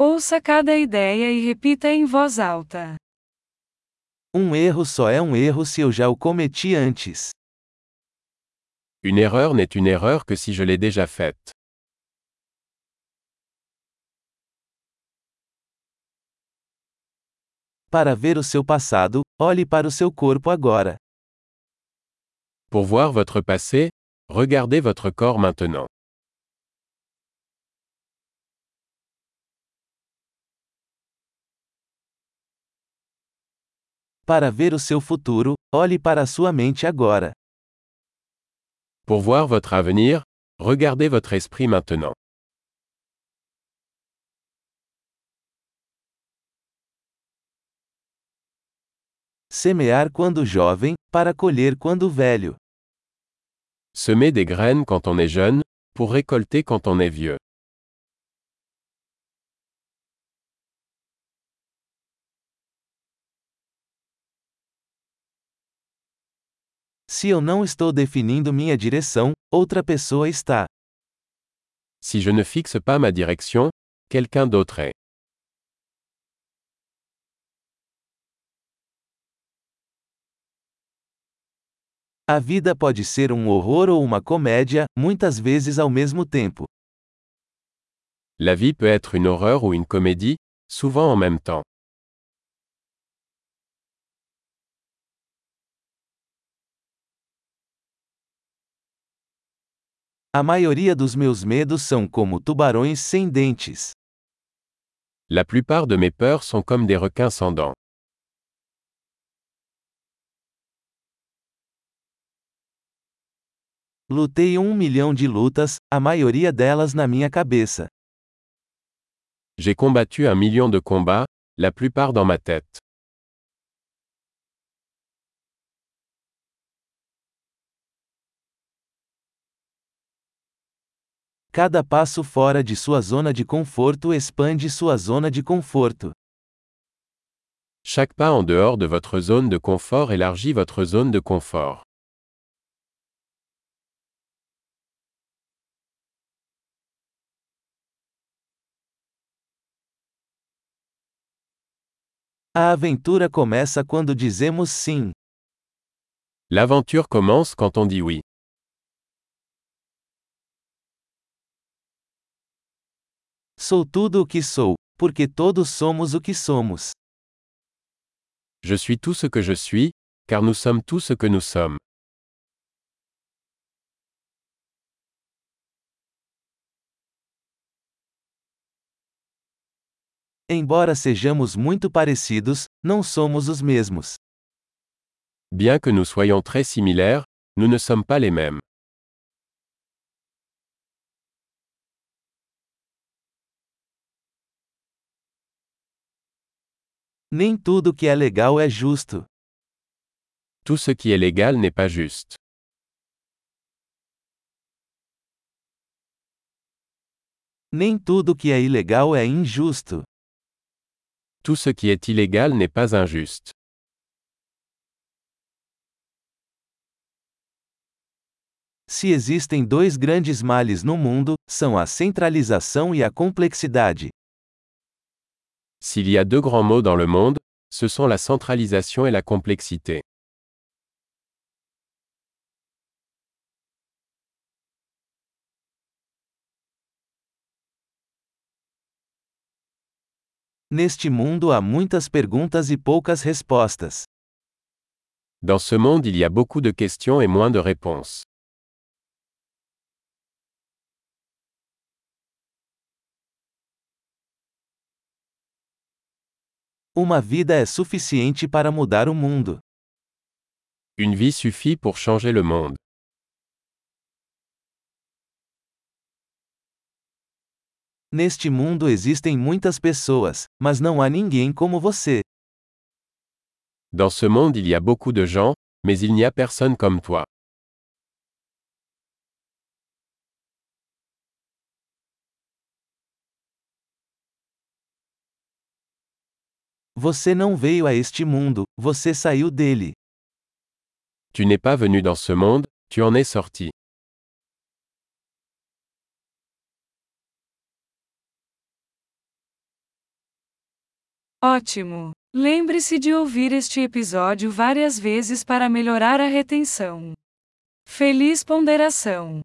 Ouça cada ideia e repita em voz alta. Um erro só é um erro se eu já o cometi antes. Une erreur n'est une erreur que si je l'ai déjà faite. Para ver o seu passado, olhe para o seu corpo agora. Pour voir votre passé, regardez votre corps maintenant. Para ver o seu futuro, olhe para a sua mente agora. Pour voir votre avenir, regardez votre esprit maintenant. Semear quando jovem, para colher quando velho. Semer des graines quand on est jeune, pour récolter quand on est vieux. Se eu não estou definindo minha direção, outra pessoa está. Si je ne fixe pas ma direction, quelqu'un d'autre est. A vida pode ser um horror ou uma comédia, muitas vezes ao mesmo tempo. La vie peut être une horreur ou une comédie, souvent en même temps. A maioria dos meus medos são como tubarões sem dentes. La plupart de mes peurs sont comme des requins sans dents. Lutei um milhão de lutas, a maioria delas na minha cabeça. J'ai combattu un million de combats, la plupart dans ma tête. Cada passo fora de sua zona de conforto expande sua zona de conforto. Chaque pas en dehors de votre zone de confort élargit votre zone de confort. A aventura começa quando dizemos sim. L'aventure commence quand on dit oui. Sou tudo o que sou, porque todos somos o que somos. Je suis tout ce que je suis, car nous sommes tout ce que nous sommes. Embora sejamos muito parecidos, não somos os mesmos. Bien que nous soyons très similaires, nous ne sommes pas les mêmes. Nem tudo que é legal é justo. Tout ce qui est légal n'est pas juste. Nem tudo que é ilegal é injusto. Tout ce qui est illégal n'est pas injuste. Se existem dois grandes males no mundo, são a centralização e a complexidade. S'il y a deux grands mots dans le monde, ce sont la centralisation et la complexité. Neste mundo há muitas perguntas e poucas respostas. Dans ce monde il y a beaucoup de questions et moins de réponses. Uma vida é suficiente para mudar o mundo. Une vie suffit pour changer le monde. Neste mundo existem muitas pessoas, mas não há ninguém como você. Dans ce monde il y a beaucoup de gens, mais il n'y a personne comme toi. Você não veio a este mundo, você saiu dele. Tu n'es pas venu dans ce monde, tu en es sorti. Ótimo! Lembre-se de ouvir este episódio várias vezes para melhorar a retenção. Feliz ponderação!